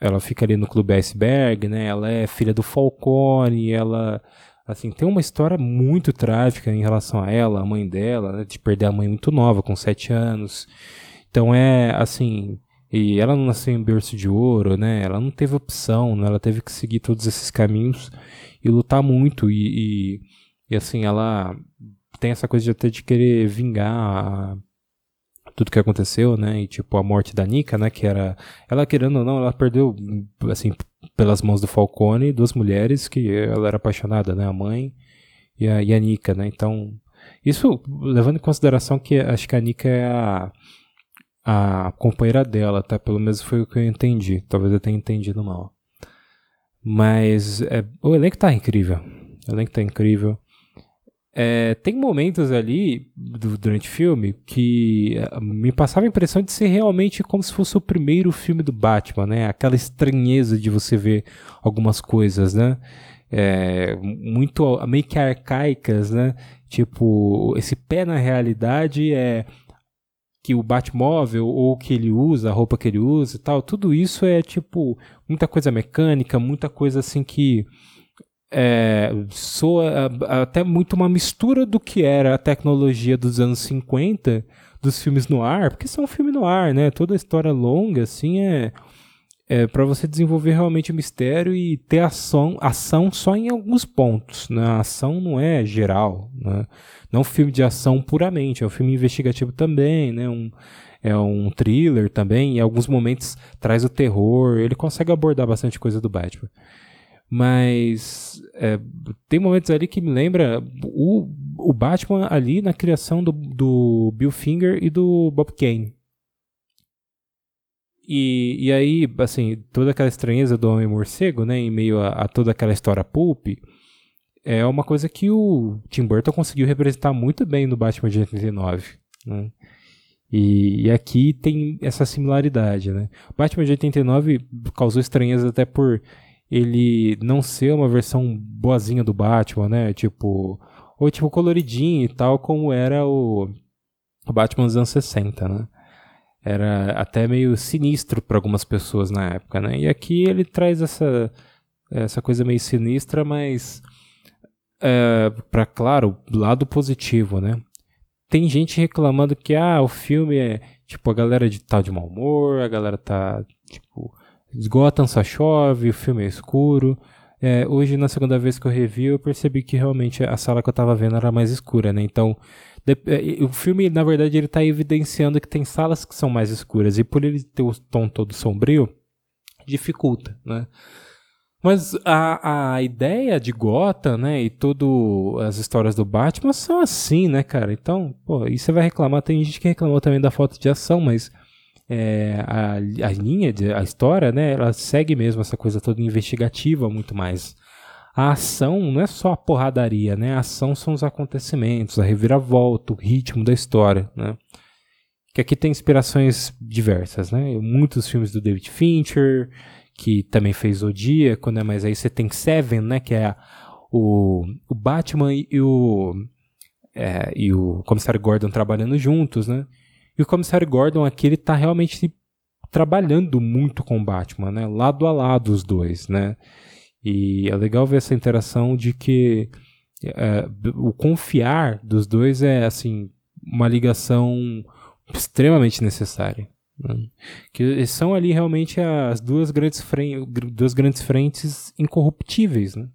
ela fica ali no clube iceberg, né? Ela é filha do Falcone, ela assim tem uma história muito trágica em relação a ela, a mãe dela, né? de perder a mãe muito nova, com sete anos. Então é assim, e ela não nasceu em berço de ouro, né? Ela não teve opção, né? Ela teve que seguir todos esses caminhos e lutar muito e, e, e assim ela tem essa coisa de até de querer vingar a, tudo que aconteceu, né? E tipo a morte da Nika, né? Que era ela querendo ou não, ela perdeu assim pelas mãos do Falcone duas mulheres que ela era apaixonada, né? A mãe e a, e a Nika, né? Então isso levando em consideração que acho que a Nika é a a companheira dela, tá? Pelo menos foi o que eu entendi. Talvez eu tenha entendido mal. Mas é, o elenco tá incrível. O elenco tá incrível. É, tem momentos ali do, durante o filme que é, me passava a impressão de ser realmente como se fosse o primeiro filme do Batman, né? Aquela estranheza de você ver algumas coisas, né? É, muito meio que arcaicas, né? Tipo, esse pé na realidade é que o Batmóvel ou que ele usa, a roupa que ele usa e tal, tudo isso é tipo muita coisa mecânica, muita coisa assim que é, soa até muito uma mistura do que era a tecnologia dos anos 50 dos filmes no ar, porque são um filme no ar, né? Toda a história longa, assim, é, é para você desenvolver realmente o mistério e ter ação, ação só em alguns pontos, né? A ação não é geral, né? Não é um filme de ação puramente, é um filme investigativo também, né? Um, é um thriller também, em alguns momentos traz o terror, ele consegue abordar bastante coisa do Batman. Mas é, tem momentos ali que me lembra o, o Batman ali na criação do, do Bill Finger e do Bob Kane. E, e aí, assim, toda aquela estranheza do Homem-Morcego, né, em meio a, a, toda aquela história pulp, é uma coisa que o Tim Burton conseguiu representar muito bem no Batman de 89. Né? E, e, aqui tem essa similaridade. Né? Batman de 89 causou estranheza até por ele não ser uma versão boazinha do Batman, né? Tipo, ou tipo coloridinho e tal, como era o, Batman dos anos 60, né? Era até meio sinistro para algumas pessoas na época, né? E aqui ele traz essa, essa coisa meio sinistra, mas é, para claro, lado positivo, né? Tem gente reclamando que ah, o filme é tipo a galera de tá de mau humor, a galera tá tipo Gotham só chove, o filme é escuro. É, hoje, na segunda vez que eu revi, eu percebi que realmente a sala que eu tava vendo era mais escura, né? Então, de, é, o filme, na verdade, ele tá evidenciando que tem salas que são mais escuras. E por ele ter o tom todo sombrio, dificulta, né? Mas a, a ideia de Gotham, né, e todas as histórias do Batman são assim, né, cara? Então, pô, e você vai reclamar, tem gente que reclamou também da falta de ação, mas é, a, a linha, de, a história, né, ela segue mesmo essa coisa toda investigativa muito mais. A ação não é só a porradaria, né? A ação são os acontecimentos, a reviravolta, o ritmo da história, né? Que aqui tem inspirações diversas, né? Muitos filmes do David Fincher, que também fez Zodíaco, né? Mas aí você tem Seven, né? Que é o, o Batman e o, é, e o Comissário Gordon trabalhando juntos, né? E o comissário Gordon aqui ele tá realmente trabalhando muito com o Batman, né? Lado a lado os dois, né? E é legal ver essa interação de que é, o confiar dos dois é assim uma ligação extremamente necessária. Né? Que são ali realmente as duas grandes, duas grandes frentes incorruptíveis, né?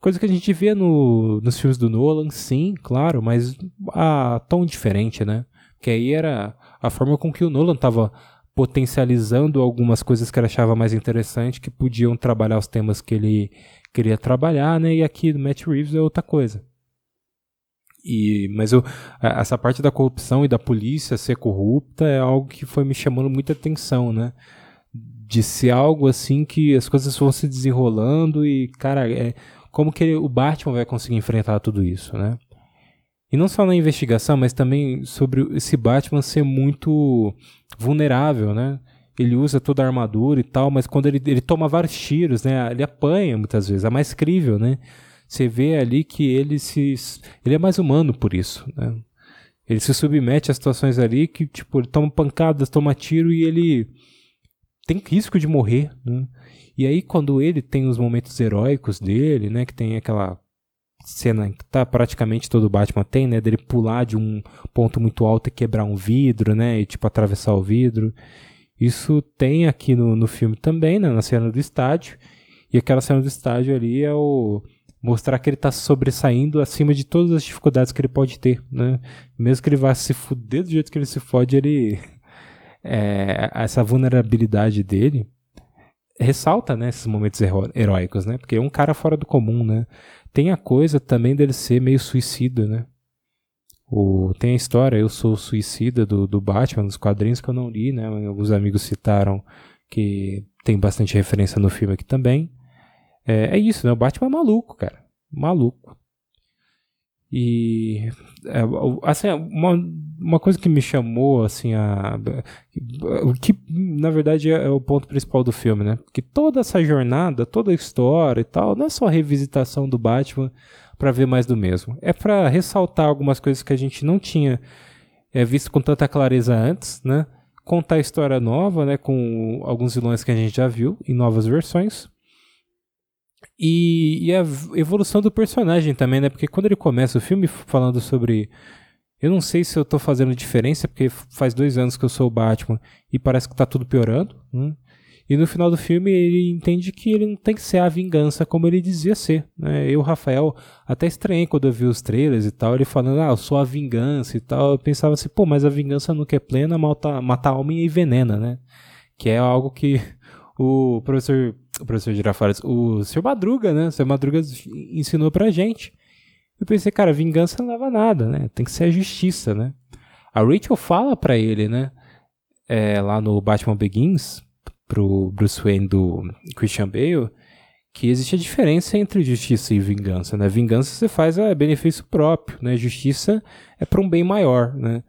Coisa que a gente vê no, nos filmes do Nolan, sim, claro, mas a tom diferente, né? Que aí era a forma com que o Nolan estava potencializando algumas coisas que ele achava mais interessante, que podiam trabalhar os temas que ele queria trabalhar, né? E aqui do Matt Reeves é outra coisa. E, mas eu, essa parte da corrupção e da polícia ser corrupta é algo que foi me chamando muita atenção, né? De ser algo assim que as coisas vão se desenrolando e, cara, é, como que ele, o Batman vai conseguir enfrentar tudo isso, né? E não só na investigação, mas também sobre esse Batman ser muito vulnerável, né? Ele usa toda a armadura e tal, mas quando ele, ele toma vários tiros, né? Ele apanha muitas vezes. É mais crível, né? Você vê ali que ele se. Ele é mais humano por isso, né? Ele se submete a situações ali que, tipo, ele toma pancadas, toma tiro e ele tem risco de morrer, né? E aí, quando ele tem os momentos heróicos dele, né? Que tem aquela cena que tá praticamente todo Batman tem, né? Dele pular de um ponto muito alto e quebrar um vidro, né? E tipo atravessar o vidro. Isso tem aqui no, no filme também, né? Na cena do estádio. E aquela cena do estádio ali é o mostrar que ele está sobressaindo acima de todas as dificuldades que ele pode ter, né? Mesmo que ele vá se fuder do jeito que ele se fode, ele é, essa vulnerabilidade dele ressalta, né, esses momentos heróicos, né? Porque é um cara fora do comum, né? Tem a coisa também dele ser meio suicida, né? O, tem a história, eu sou suicida do, do Batman, dos quadrinhos que eu não li, né? Alguns amigos citaram que tem bastante referência no filme aqui também. É, é isso, né? O Batman é maluco, cara. Maluco. E é, assim, uma, uma coisa que me chamou assim a o que na verdade é, é, o ponto principal do filme, né? Que toda essa jornada, toda a história e tal, não é só revisitação do Batman para ver mais do mesmo. É para ressaltar algumas coisas que a gente não tinha é, visto com tanta clareza antes, né? Contar história nova, né, com alguns vilões que a gente já viu em novas versões e, e, a evolução do personagem também, né? Porque quando ele começa o filme falando sobre. Eu não sei se eu tô fazendo diferença, porque faz dois anos que eu sou o Batman e parece que tá tudo piorando. Né? E no final do filme ele entende que ele não tem que ser a vingança como ele dizia ser. Né? Eu, Rafael, até estranhei quando eu vi os trailers e tal, ele falando, ah, eu sou a vingança e tal. Eu pensava assim, pô, mas a vingança nunca é plena, mata, mata alma e envenena, né? Que é algo que o professor o professor Girafales, o seu Madruga, né? O seu Madruga ensinou pra gente. Eu pensei, cara, vingança não leva a nada, né? Tem que ser a justiça, né? A Rachel fala pra ele, né? É, lá no Batman Begins, pro Bruce Wayne do Christian Bale, que existe a diferença entre justiça e vingança, né? Vingança você faz a benefício próprio, né? Justiça é para um bem maior, né?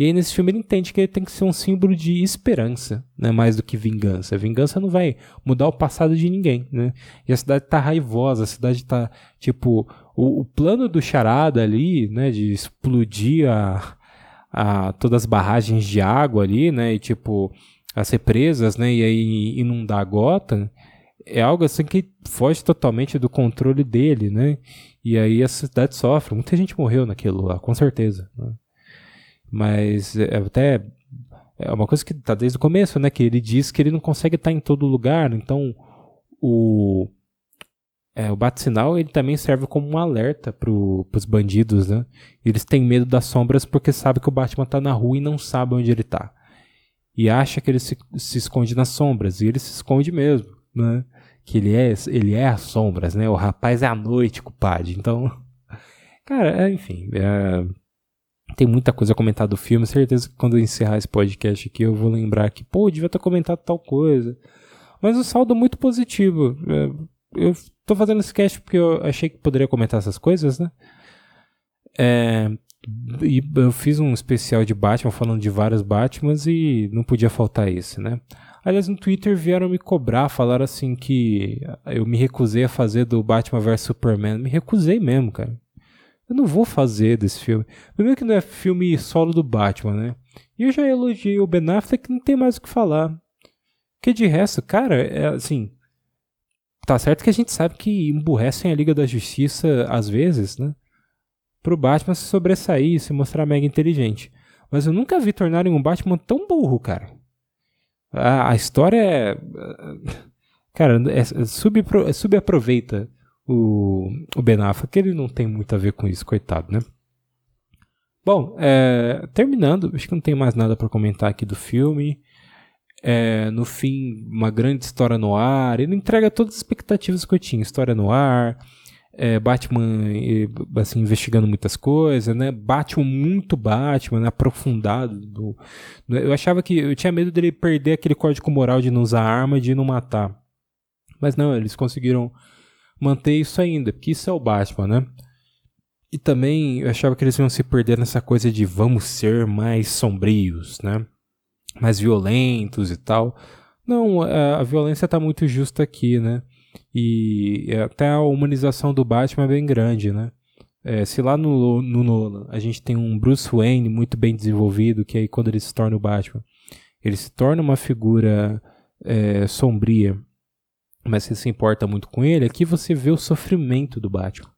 E aí nesse filme ele entende que ele tem que ser um símbolo de esperança, né? Mais do que vingança. A vingança não vai mudar o passado de ninguém, né? E a cidade tá raivosa, a cidade tá, tipo, o, o plano do charada ali, né? De explodir a, a, todas as barragens de água ali, né? E tipo, as represas, né? E aí inundar Gotham é algo assim que foge totalmente do controle dele, né? E aí a cidade sofre. Muita gente morreu naquilo lá, com certeza. Né? Mas é até é uma coisa que tá desde o começo, né? Que ele diz que ele não consegue estar em todo lugar. Então o é, o bate-sinal ele também serve como um alerta para os bandidos, né? Eles têm medo das sombras porque sabem que o Batman está na rua e não sabem onde ele está. E acha que ele se, se esconde nas sombras. E ele se esconde mesmo, né? Que ele é, ele é as sombras, né? O rapaz é a noite, culpado. Então, cara, é, enfim, é, tem muita coisa a comentar do filme. Certeza que quando eu encerrar esse podcast aqui, eu vou lembrar que, pô, devia ter comentado tal coisa. Mas o saldo é muito positivo. É, eu tô fazendo esse cast porque eu achei que poderia comentar essas coisas, né? É, e eu fiz um especial de Batman falando de vários Batmans e não podia faltar esse, né? Aliás, no Twitter vieram me cobrar, falaram assim que eu me recusei a fazer do Batman vs Superman. Me recusei mesmo, cara. Eu não vou fazer desse filme. Primeiro que não é filme solo do Batman, né? E eu já elogiei o Ben Affleck, não tem mais o que falar. Que de resto, cara, é assim. Tá certo que a gente sabe que emburrecem a Liga da Justiça às vezes, né? Pro Batman se sobressair, se mostrar mega inteligente. Mas eu nunca vi tornarem um Batman tão burro, cara. A, a história é. Cara, é, é, é subaproveita o, o Ben Affleck, ele não tem muito a ver com isso, coitado, né? Bom, é, terminando, acho que não tem mais nada para comentar aqui do filme. É, no fim, uma grande história no ar. Ele entrega todas as expectativas que eu tinha. História no ar, é, Batman assim, investigando muitas coisas, né? Batman muito Batman, né? aprofundado. Do, do, eu achava que eu tinha medo dele perder aquele código moral de não usar arma e de não matar. Mas não, eles conseguiram manter isso ainda, porque isso é o Batman, né? E também eu achava que eles iam se perder nessa coisa de vamos ser mais sombrios, né? Mais violentos e tal. Não, a, a violência está muito justa aqui, né? E até a humanização do Batman é bem grande, né? É, se lá no, no a gente tem um Bruce Wayne muito bem desenvolvido, que aí quando ele se torna o Batman, ele se torna uma figura é, sombria, mas você se importa muito com ele, aqui você vê o sofrimento do Batman.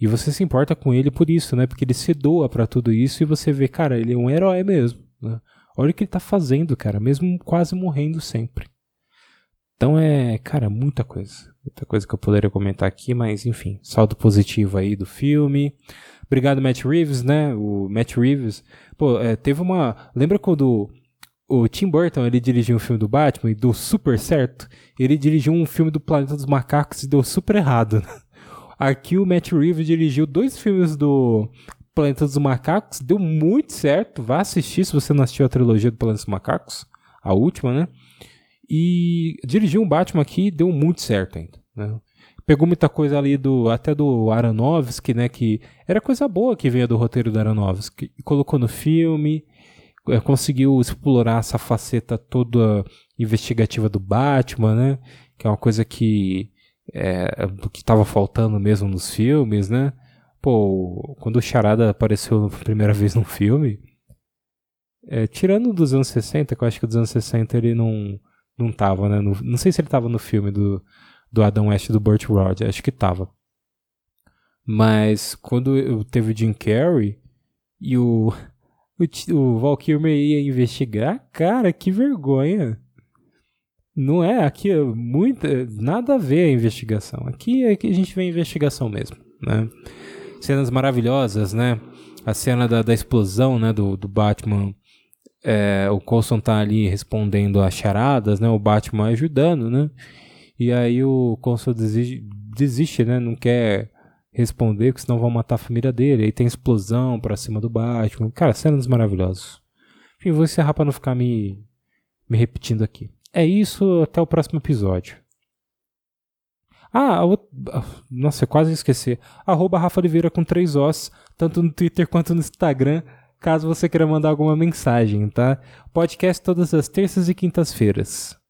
E você se importa com ele por isso, né? Porque ele se doa para tudo isso e você vê, cara, ele é um herói mesmo. Né? Olha o que ele tá fazendo, cara, mesmo quase morrendo sempre. Então é, cara, muita coisa. Muita coisa que eu poderia comentar aqui, mas enfim, saldo positivo aí do filme. Obrigado, Matt Reeves, né? O Matt Reeves. Pô, é, teve uma. Lembra quando o Tim Burton ele dirigiu um filme do Batman e deu super certo? Ele dirigiu um filme do Planeta dos Macacos e deu super errado. Né? Aqui o Matt Reeves dirigiu dois filmes do Planeta dos Macacos, deu muito certo. Vá assistir se você não assistiu a trilogia do Planeta dos Macacos, a última, né? E dirigiu um Batman aqui deu muito certo ainda. Né? Pegou muita coisa ali do até do Aronofsky, né? Que era coisa boa que veio do roteiro do Aronofsky. E colocou no filme, conseguiu explorar essa faceta toda investigativa do Batman, né? Que é uma coisa que é, que estava faltando mesmo nos filmes, né? Pô, quando o Charada apareceu pela primeira vez no filme, é, tirando dos anos 60, que eu acho que dos anos 60 ele não não tava, né? No, não sei se ele tava no filme do, do Adam West do Burt Rod, acho que tava. Mas quando teve o Jim Carrey e o, o, o Val Kilmer ia investigar, cara, que vergonha. Não é, aqui é muita, nada a ver a investigação. Aqui é que a gente vê a investigação mesmo, né? Cenas maravilhosas, né? A cena da, da explosão, né, do, do Batman é, o Coulson tá ali respondendo a charadas, né? O Batman ajudando, né? E aí o Coulson desiste, desiste, né? Não quer responder, porque senão vão matar a família dele. Aí tem explosão pra cima do Batman. Cara, cenas maravilhosas. Enfim, vou encerrar pra não ficar me, me repetindo aqui. É isso, até o próximo episódio. Ah, nossa, eu quase esqueci. Arroba Rafa Oliveira com três Os, tanto no Twitter quanto no Instagram, caso você queira mandar alguma mensagem, tá? Podcast todas as terças e quintas-feiras.